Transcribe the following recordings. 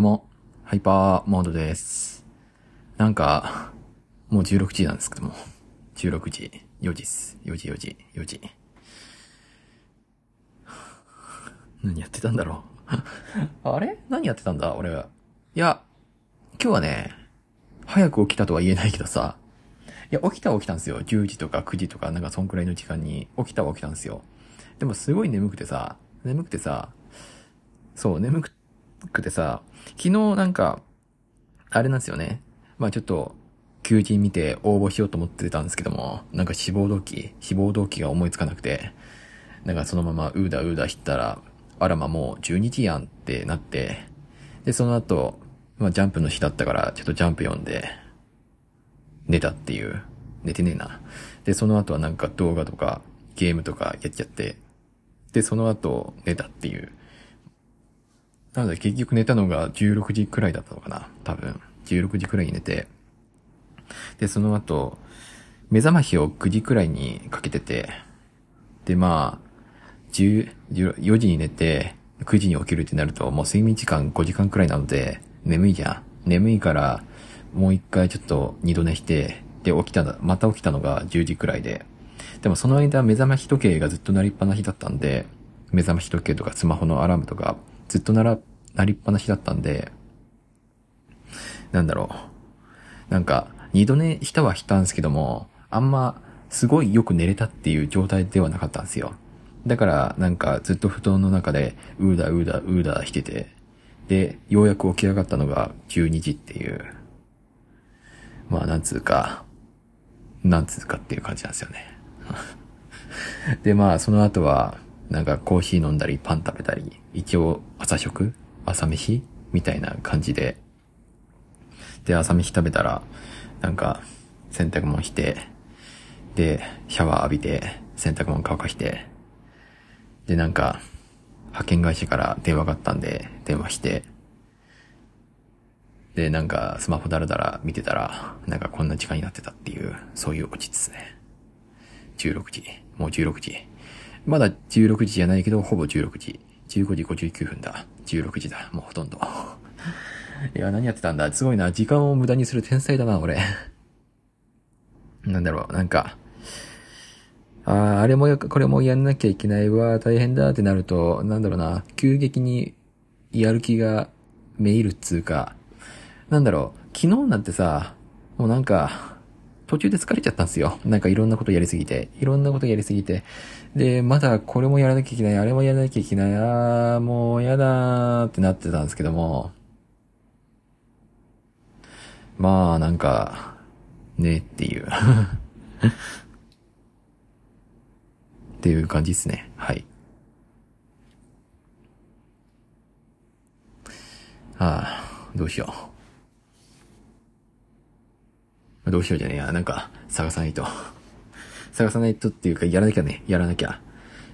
どうも、ハイパーモードです。なんか、もう16時なんですけども、16時、4時っす。4時4時、4時。何やってたんだろう。あれ？何やってたんだ？俺は。いや、今日はね、早く起きたとは言えないけどさ、いや、起きたは起きたんですよ。10時とか9時とか、なんかそんくらいの時間に起きたは起きたんですよ。でもすごい眠くてさ、眠くてさ、そう、眠くてくてさ、昨日なんか、あれなんですよね。まあちょっと、求人見て応募しようと思ってたんですけども、なんか志望動機、志望動機が思いつかなくて、なんかそのままうーだうーだしたら、あらまもう12時やんってなって、で、その後、まあジャンプの日だったから、ちょっとジャンプ読んで、寝たっていう。寝てねえな。で、その後はなんか動画とかゲームとかやっちゃって、で、その後寝たっていう。なので結局寝たのが16時くらいだったのかな。多分。16時くらいに寝て。で、その後、目覚ましを9時くらいにかけてて、で、まあ、10 4時に寝て、9時に起きるってなると、もう睡眠時間5時間くらいなので、眠いじゃん。眠いから、もう一回ちょっと二度寝して、で、起きた、また起きたのが10時くらいで。でもその間目覚まし時計がずっと鳴りっぱなしだったんで、目覚まし時計とかスマホのアラームとかずっと鳴ら、鳴りっぱなしだったんで、なんだろう。なんか、二度寝したはしたんですけども、あんま、すごいよく寝れたっていう状態ではなかったんですよ。だから、なんか、ずっと布団の中で、うーだうーだうーだしてて、で、ようやく起き上がったのが12時っていう、まあ、なんつうか、なんつうかっていう感じなんですよね。で、まあ、その後は、なんかコーヒー飲んだり、パン食べたり、一応朝食？朝飯？みたいな感じで。で、朝飯食べたら、なんか、洗濯物して、で、シャワー浴びて、洗濯物乾かして、で、なんか、派遣会社から電話があったんで、電話して、で、なんか、スマホだらだら見てたら、なんかこんな時間になってたっていう、そういうオチですね。16時。もう16時。まだ16時じゃないけど、ほぼ16時。15時59分だ。16時だ。もうほとんど。いや、何やってたんだすごいな。時間を無駄にする天才だな、俺。なんだろう、なんか。ああ、あれもや、これもやんなきゃいけないわ、大変だってなると、なんだろうな。急激にやる気がめいるっつうか。なんだろう、昨日なんてさ、もうなんか、途中で疲れちゃったんですよ。なんかいろんなことやりすぎて。いろんなことやりすぎて。で、まだこれもやらなきゃいけない、あれもやらなきゃいけない、あー、もうやだーってなってたんですけども。まあ、なんか、ねっていう。っていう感じですね。はい。ああ、どうしよう。どうしようじゃねえや。なんか、探さないと。探さないとっていうか、やらなきゃね。やらなきゃ。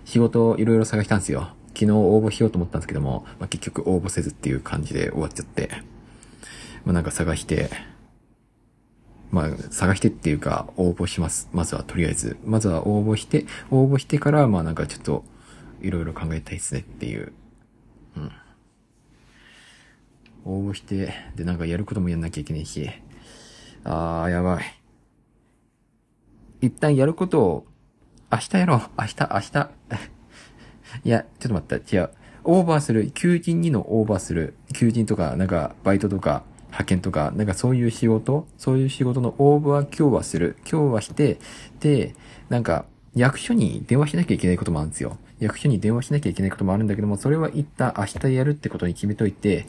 仕事いろいろ探したんですよ。昨日応募しようと思ったんですけども、まあ、結局応募せずっていう感じで終わっちゃって。まあ、なんか探して、まあ、探してっていうか、応募します。まずはとりあえず。まずは応募して、応募してから、まあなんかちょっと、いろいろ考えたいですねっていう。うん。応募して、で、なんかやることもやんなきゃいけないし、あー、やばい。一旦やることを、明日やろう。明日、明日。いや、ちょっと待った。違う。オーバーする。求人にのオーバーする。求人とか、なんか、バイトとか、派遣とか、なんかそういう仕事？そういう仕事の応募は今日はする。今日はして、で、なんか、役所に電話しなきゃいけないこともあるんですよ。役所に電話しなきゃいけないこともあるんだけども、それは一旦明日やるってことに決めといて、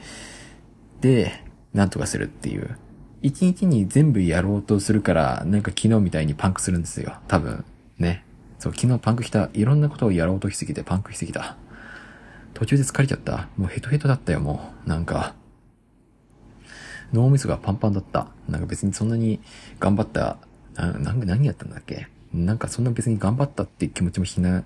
で、なんとかするっていう。一日に全部やろうとするから、なんか昨日みたいにパンクするんですよ。多分。ね。そう、昨日パンクした。いろんなことをやろうとしすぎてパンクしすぎた。途中で疲れちゃった。もうヘトヘトだったよ、もう。なんか。脳みそがパンパンだった。なんか別にそんなに頑張った、な、なん何やったんだっけ？なんかそんな別に頑張ったって気持ちもしない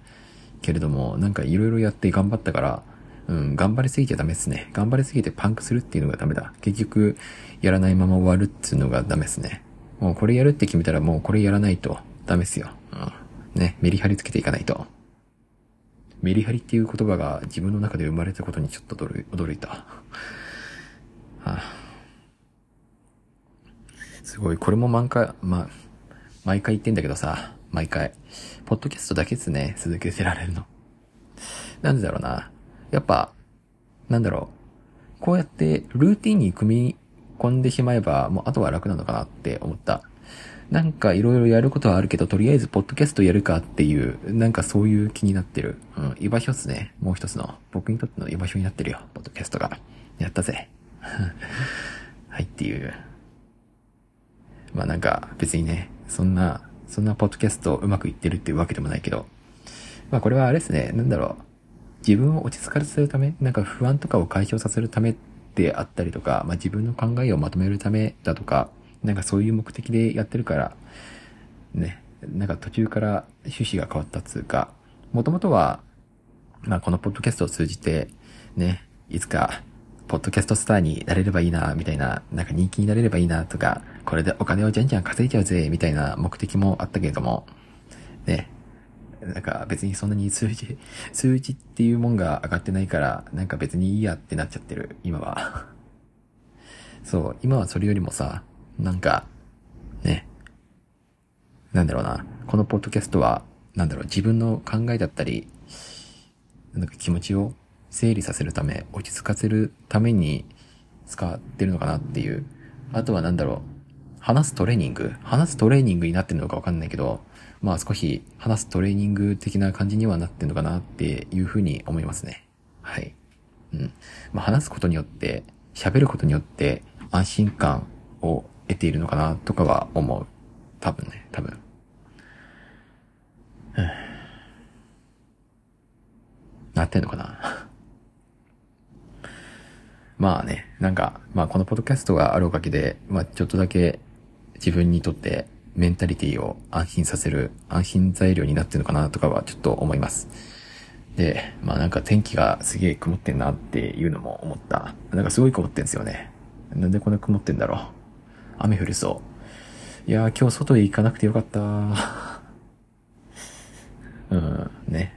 けれども、なんかいろいろやって頑張ったから、うん、頑張りすぎちゃダメっすね。頑張りすぎてパンクするっていうのがダメだ。結局、やらないまま終わるっていうのがダメっすね。もうこれやるって決めたらもうこれやらないとダメっすよ。うん。ね、メリハリつけていかないと。メリハリっていう言葉が自分の中で生まれたことにちょっと驚いた。はあ、すごい、これも漫画、ま、毎回言ってんだけどさ、毎回。ポッドキャストだけっすね、続けてられるの。なんでだろうな。やっぱ、なんだろう。こうやってルーティンに組み込んでしまえば、もうあとは楽なのかなって思った。なんかいろいろやることはあるけど、とりあえずポッドキャストやるかっていう、なんかそういう気になってる。うん、居場所っすね。もう一つの。僕にとっての居場所になってるよ、ポッドキャストが。やったぜ。はいっていう。まあなんか別にね、そんな、そんなポッドキャストうまくいってるっていうわけでもないけど、まあこれはあれですね、なんだろう。自分を落ち着かせるため、なんか不安とかを解消させるためであったりとか、まあ自分の考えをまとめるためだとか、なんかそういう目的でやってるから、ね、なんか途中から趣旨が変わったっつうか、もともとは、まあこのポッドキャストを通じて、ね、いつか、ポッドキャストスターになれればいいな、みたいな、なんか人気になれればいいな、とか、これでお金をじゃんじゃん稼いじゃうぜ、みたいな目的もあったけれども、ね、なんか別にそんなに数字、数字っていうもんが上がってないから、なんか別にいいやってなっちゃってる、今は。そう、今はそれよりもさ、なんか、ね。なんだろうな。このポッドキャストは、なんだろう、自分の考えだったり、なんか気持ちを整理させるため、落ち着かせるために使ってるのかなっていう。あとはなんだろう、話すトレーニング話すトレーニングになってるのかわかんないけど、まあ少し話すトレーニング的な感じにはなってるのかなっていうふうに思いますね。はい。うん。まあ話すことによって、喋ることによって安心感を得ているのかなとかは思う。多分ね、多分。なってんのかな まあね、なんか、まあこのポッドキャストがあるおかげで、まあちょっとだけ自分にとってメンタリティを安心させる安心材料になってるのかなとかはちょっと思います。で、まあなんか天気がすげえ曇ってんなっていうのも思った。なんかすごい曇ってんすよね。なんでこんな曇ってんだろう。雨降りそう。いやー今日外へ行かなくてよかった うん、ね。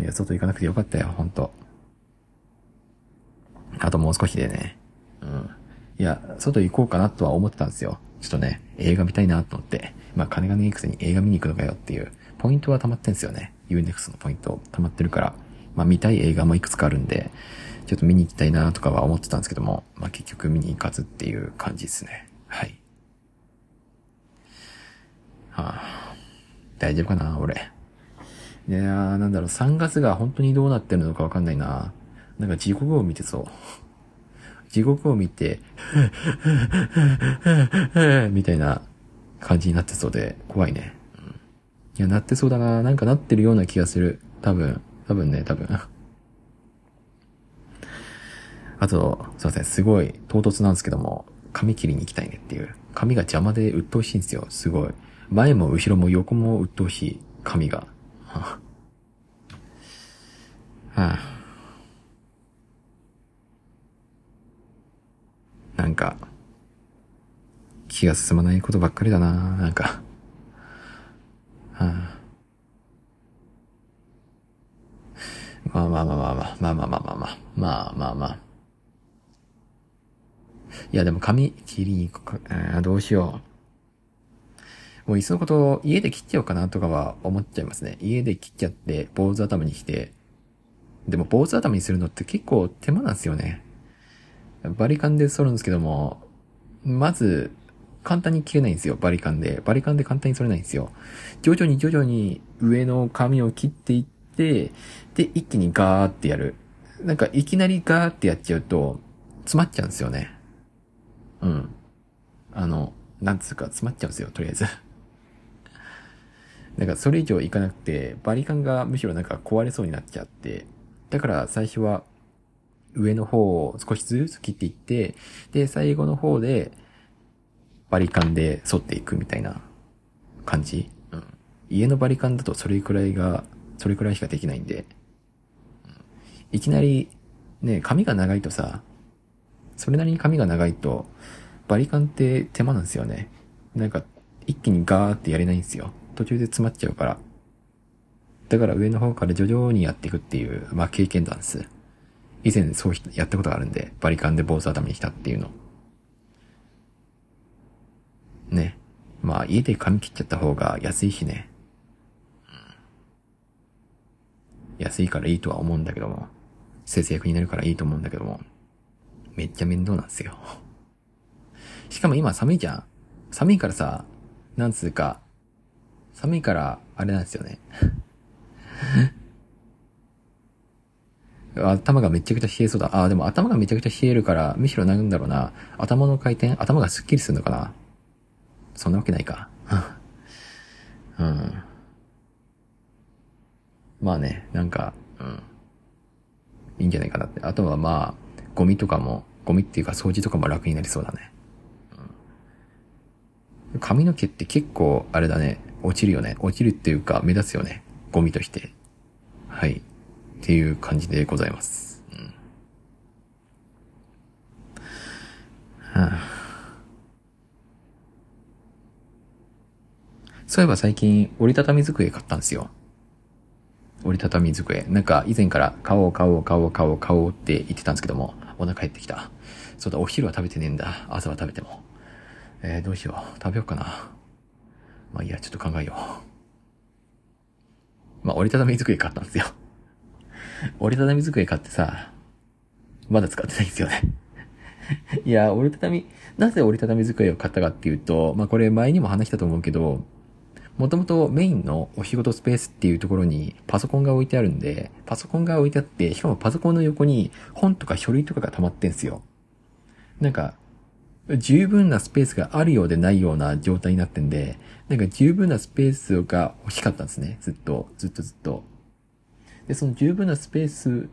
いや、外行かなくてよかったよ、ほんと。あともう少しでね。うん。いや、外行こうかなとは思ってたんですよ。ちょっとね、映画見たいなと思って。まあ、金がねえくせに映画見に行くのかよっていう、ポイントは溜まってんすよね。Unext のポイント溜まってるから。まあ、見たい映画もいくつかあるんで、ちょっと見に行きたいなとかは思ってたんですけども、まあ、結局見に行かずっていう感じですね。はい。はあ、大丈夫かな俺。いやー、なんだろう、3月が本当にどうなってるのかわかんないな。なんか地獄を見てそう。地獄を見て、みたいな感じになってそうで、怖いね。うん、いや、なってそうだな。なんかなってるような気がする。多分、多分ね、多分。あと、すいません、すごい唐突なんですけども、髪切りに行きたいねっていう。髪が邪魔で鬱陶しいんですよ。すごい。前も後ろも横も鬱陶しい髪が。はあなんか、気が進まないことばっかりだななんか。はあ、まあまあまあまあまあ、まあまあまあまあまあ、まあまあまあ。いやでも髪切りに行くか、どうしよう。もういっそのこと家で切っちゃおうかなとかは思っちゃいますね。家で切っちゃって坊主頭にして、でも坊主頭にするのって結構手間なんですよね。バリカンで剃るんですけども、まず、簡単に切れないんですよ、バリカンで。バリカンで簡単に剃れないんですよ。徐々に徐々に上の髪を切っていって、で、一気にガーってやる。なんか、いきなりガーってやっちゃうと、詰まっちゃうんですよね。うん。あの、なんつうか、詰まっちゃうんですよ、とりあえず。なんか、それ以上いかなくて、バリカンがむしろなんか壊れそうになっちゃって、だから最初は、上の方を少しずつ切っていって、で、最後の方で、バリカンで沿っていくみたいな感じ？うん。家のバリカンだとそれくらいが、それくらいしかできないんで、うん、いきなり、ね、髪が長いとさ、それなりに髪が長いと、バリカンって手間なんですよね。なんか、一気にガーってやれないんですよ。途中で詰まっちゃうから。だから上の方から徐々にやっていくっていう、まあ経験談です。以前そうやったことがあるんで、バリカンで坊主頭にしたっていうの。ねまあ家で髪切っちゃった方が安いしね。安いからいいとは思うんだけども、節約になるからいいと思うんだけども、めっちゃ面倒なんですよ。しかも今寒いじゃん。寒いからさ、なんつうか、寒いから、あれなんですよね。頭がめちゃくちゃ冷えそうだ。あ、でも頭がめちゃくちゃ冷えるから、むしろなんだろうな。頭の回転頭がスッキリするのかなそんなわけないか。うん。まあね、なんか、うん。いいんじゃないかなって。あとはまあ、ゴミとかも、ゴミっていうか掃除とかも楽になりそうだね。うん、髪の毛って結構、あれだね、落ちるよね。落ちるっていうか、目立つよね。ゴミとして。はい。っていう感じでございます。うん。はあ、そういえば最近折りたたみ机買ったんですよ。折りたたみ机。なんか以前から買おう買おう買おう買おう買おうって言ってたんですけども、お腹減ってきた。そうだ、お昼は食べてねえんだ。朝は食べても。えー、どうしよう。食べようかな。まあいいや、ちょっと考えよう。まあ折りたたみ机買ったんですよ。折りたたみ机買ってさ、まだ使ってないんですよねいや、折りたたみ、なぜ折りたたみ机を買ったかっていうと、まあこれ前にも話したと思うけど、もともとメインのお仕事スペースっていうところにパソコンが置いてあるんで、パソコンが置いてあって、しかもパソコンの横に本とか書類とかが溜まってんすよ。なんか、十分なスペースがあるようでないような状態になってんで、なんか十分なスペースが欲しかったんですね。ずっと、ずっとずっと。で、その十分なスペース、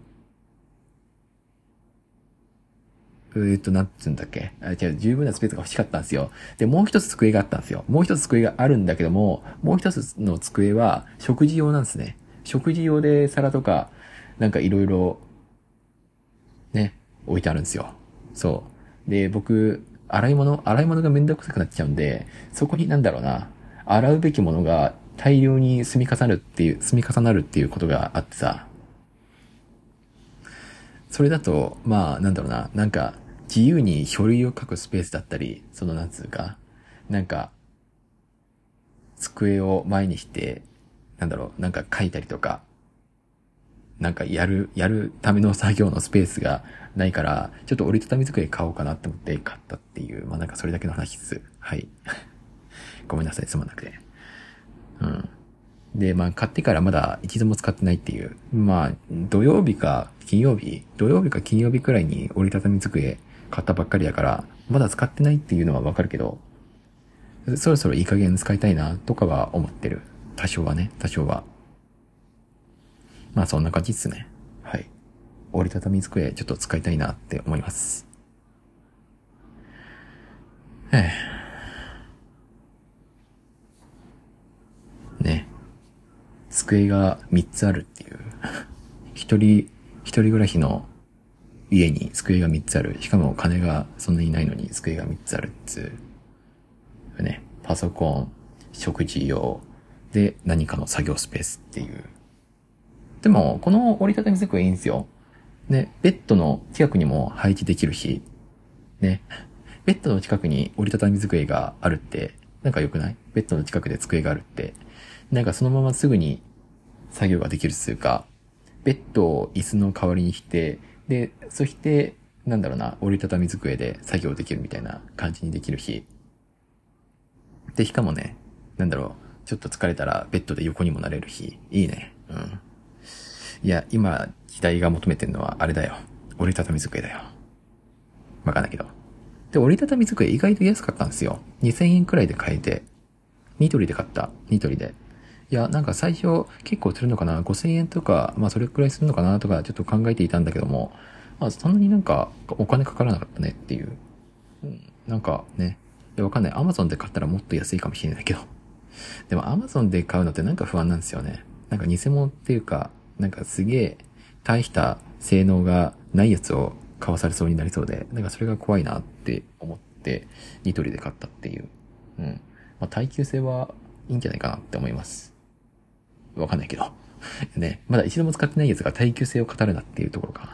え、っと、なんつうんだっけ？あ、違う、十分なスペースが欲しかったんですよ。で、もう一つ机があったんですよ。もう一つ机があるんだけども、もう一つの机は食事用なんですね。食事用で皿とか、なんかいろいろ、ね、置いてあるんですよ。そう。で、僕、洗い物洗い物がめんどくさくなっちゃうんで、そこになんだろうな、洗うべきものが大量に積み重なるっていう、積み重なるっていうことがあってさ、それだと、まあ、なんだろうな、なんか、自由に書類を書くスペースだったり、そのなんつうか、なんか、机を前にして、なんだろう、なんか書いたりとか、なんかやる、やるための作業のスペースがないから、ちょっと折りたたみ机買おうかなって思って買ったっていう、まあなんかそれだけの話です。はい。ごめんなさい、すまなくて。うん。で、まあ、買ってからまだ一度も使ってないっていう。まあ、土曜日か金曜日土曜日か金曜日くらいに折りたたみ机買ったばっかりやから、まだ使ってないっていうのはわかるけど、そろそろいい加減使いたいな、とかは思ってる。多少はね、多少は。まあ、そんな感じっすね。はい。折りたたみ机ちょっと使いたいなって思います。ええ。ね、机が3つあるっていう。一人、一人暮らしの家に机が3つある。しかも金がそんなにないのに机が3つあるっつう。ね、パソコン、食事用、で何かの作業スペースっていう。でも、この折りたたみ机いいんですよ。ね、ベッドの近くにも配置できるし、ね、ベッドの近くに折りたたみ机があるって、なんか良くない？ベッドの近くで机があるって。なんかそのまますぐに作業ができるっていうか、ベッドを椅子の代わりにして、で、そして、なんだろうな、折りたたみ机で作業できるみたいな感じにできるし。で、しかもね、なんだろう、ちょっと疲れたらベッドで横にもなれるし、いいね。うん。いや、今、時代が求めてるのはあれだよ。折りたたみ机だよ。わかんないけど。で、折りたたみ机意外と安かったんですよ。2000円くらいで買えて。ニトリで買った。ニトリで。いや、なんか最初結構するのかな ?5000 円とか、まあそれくらいするのかなとかちょっと考えていたんだけども、まあそんなになんかお金かからなかったねっていう。うん、なんかね、わかんない。アマゾンで買ったらもっと安いかもしれないけど。でもアマゾンで買うのってなんか不安なんですよね。なんか偽物っていうか、なんかすげえ大した性能がないやつを買わされそうになりそうで、なんかそれが怖いなって思って、ニトリで買ったっていう。うん。まあ耐久性はいいんじゃないかなって思います。わかんないけど。ね、まだ一度も使ってないやつが耐久性を語るなっていうところか。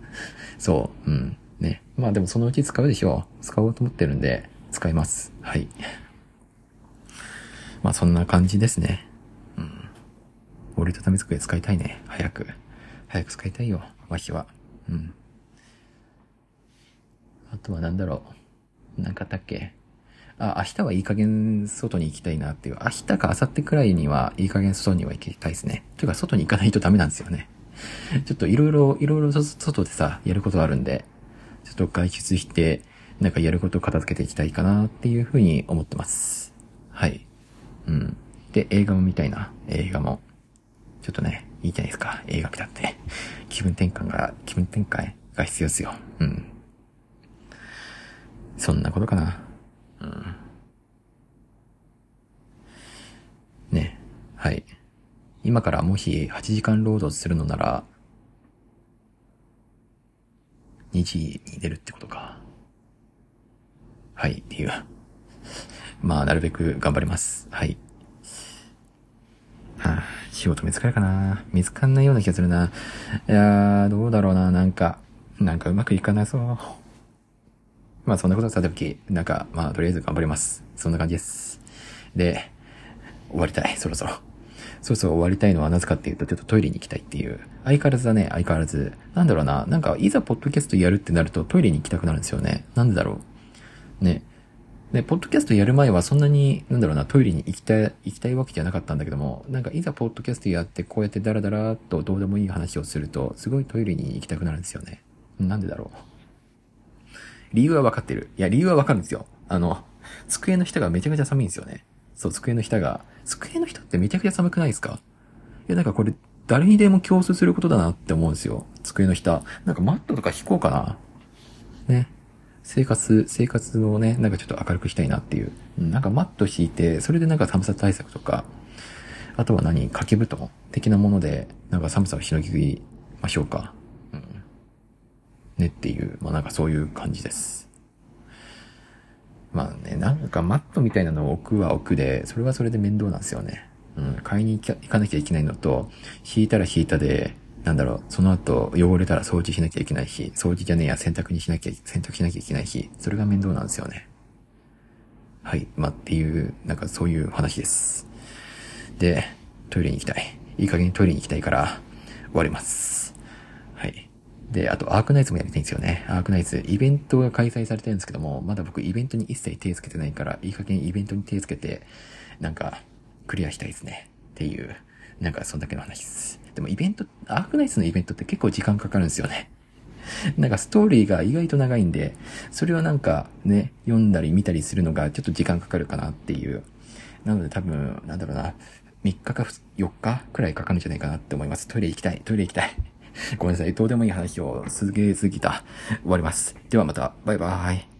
そう、うん。ね。まあでもそのうち使うでしょう。使おうと思ってるんで、使います。はい。まあそんな感じですね。うん。折りたたみ机使いたいね。早く。早く使いたいよ。わしは。うん。あとは何だろう。なんかあったっけ？あ、明日はいい加減外に行きたいなっていう。明日か明後日くらいにはいい加減外には行きたいですね。というか外に行かないとダメなんですよね。ちょっといろいろ、いろいろ外でさ、やることあるんで、ちょっと外出して、なんかやることを片付けていきたいかなっていうふうに思ってます。はい。うん。で、映画も見たいな。映画も。ちょっとね、いいじゃないですか。映画見たって。気分転換が、気分転換が必要ですよ。うん。そんなことかな。ね。はい。今からもし8時間労働するのなら、2時に出るってことか。はい、っていう。まあ、なるべく頑張ります。はい。はあ、仕事見つかるかな見つかんないような気がするな。いやー、どうだろうな、なんか、なんかうまくいかなそう。まあ、そんなことはさておき、なんか、まあ、とりあえず頑張ります。そんな感じです。で、終わりたい、そろそろ。そうそう終わりたいのはなぜかっていうと、ちょっとトイレに行きたいっていう。相変わらずだね、相変わらず。なんだろうな。なんか、いざポッドキャストやるってなるとトイレに行きたくなるんですよね。なんでだろう。ね。で、ポッドキャストやる前はそんなに、なんだろうな、トイレに行きたい、行きたいわけじゃなかったんだけども、なんかいざポッドキャストやってこうやってダラダラとどうでもいい話をすると、すごいトイレに行きたくなるんですよね。なんでだろう。理由はわかってる。いや、理由はわかるんですよ。あの、机の下がめちゃくちゃ寒いんですよね。そう、机の下が。机の下ってめちゃくちゃ寒くないですか？いや、なんかこれ、誰にでも共通することだなって思うんですよ。机の下。なんかマットとか引こうかな。ね。生活、生活をね、なんかちょっと明るくしたいなっていう。なんかマット引いて、それでなんか寒さ対策とか、あとは何？掛け布団的なもので、なんか寒さをしのぎましょうか。ねっていう、まあなんかそういう感じです。まあね、なんかマットみたいなのを置くは置くで、それはそれで面倒なんですよね。うん、買いに行かなきゃいけないのと、引いたら引いたで、なんだろう、その後汚れたら掃除しなきゃいけないし、掃除じゃねえや洗濯にしなきゃ、洗濯しなきゃいけないし、それが面倒なんですよね。はい。まあ、っていう、なんかそういう話です。で、トイレに行きたい。いい加減トイレに行きたいから、終わります。で、あと、アークナイツもやりたいんですよね。アークナイツ、イベントが開催されてるんですけども、まだ僕イベントに一切手つけてないから、いい加減イベントに手つけて、なんか、クリアしたいですね。っていう、なんかそんだけの話です。でもイベント、アークナイツのイベントって結構時間かかるんですよね。なんかストーリーが意外と長いんで、それをなんかね、読んだり見たりするのがちょっと時間かかるかなっていう。なので多分、なんだろうな、3日か4日くらいかかるんじゃないかなって思います。トイレ行きたい、トイレ行きたい。ごめんなさい、どうでもいい話をすげえすぎた。終わります。ではまた、バイバーイ。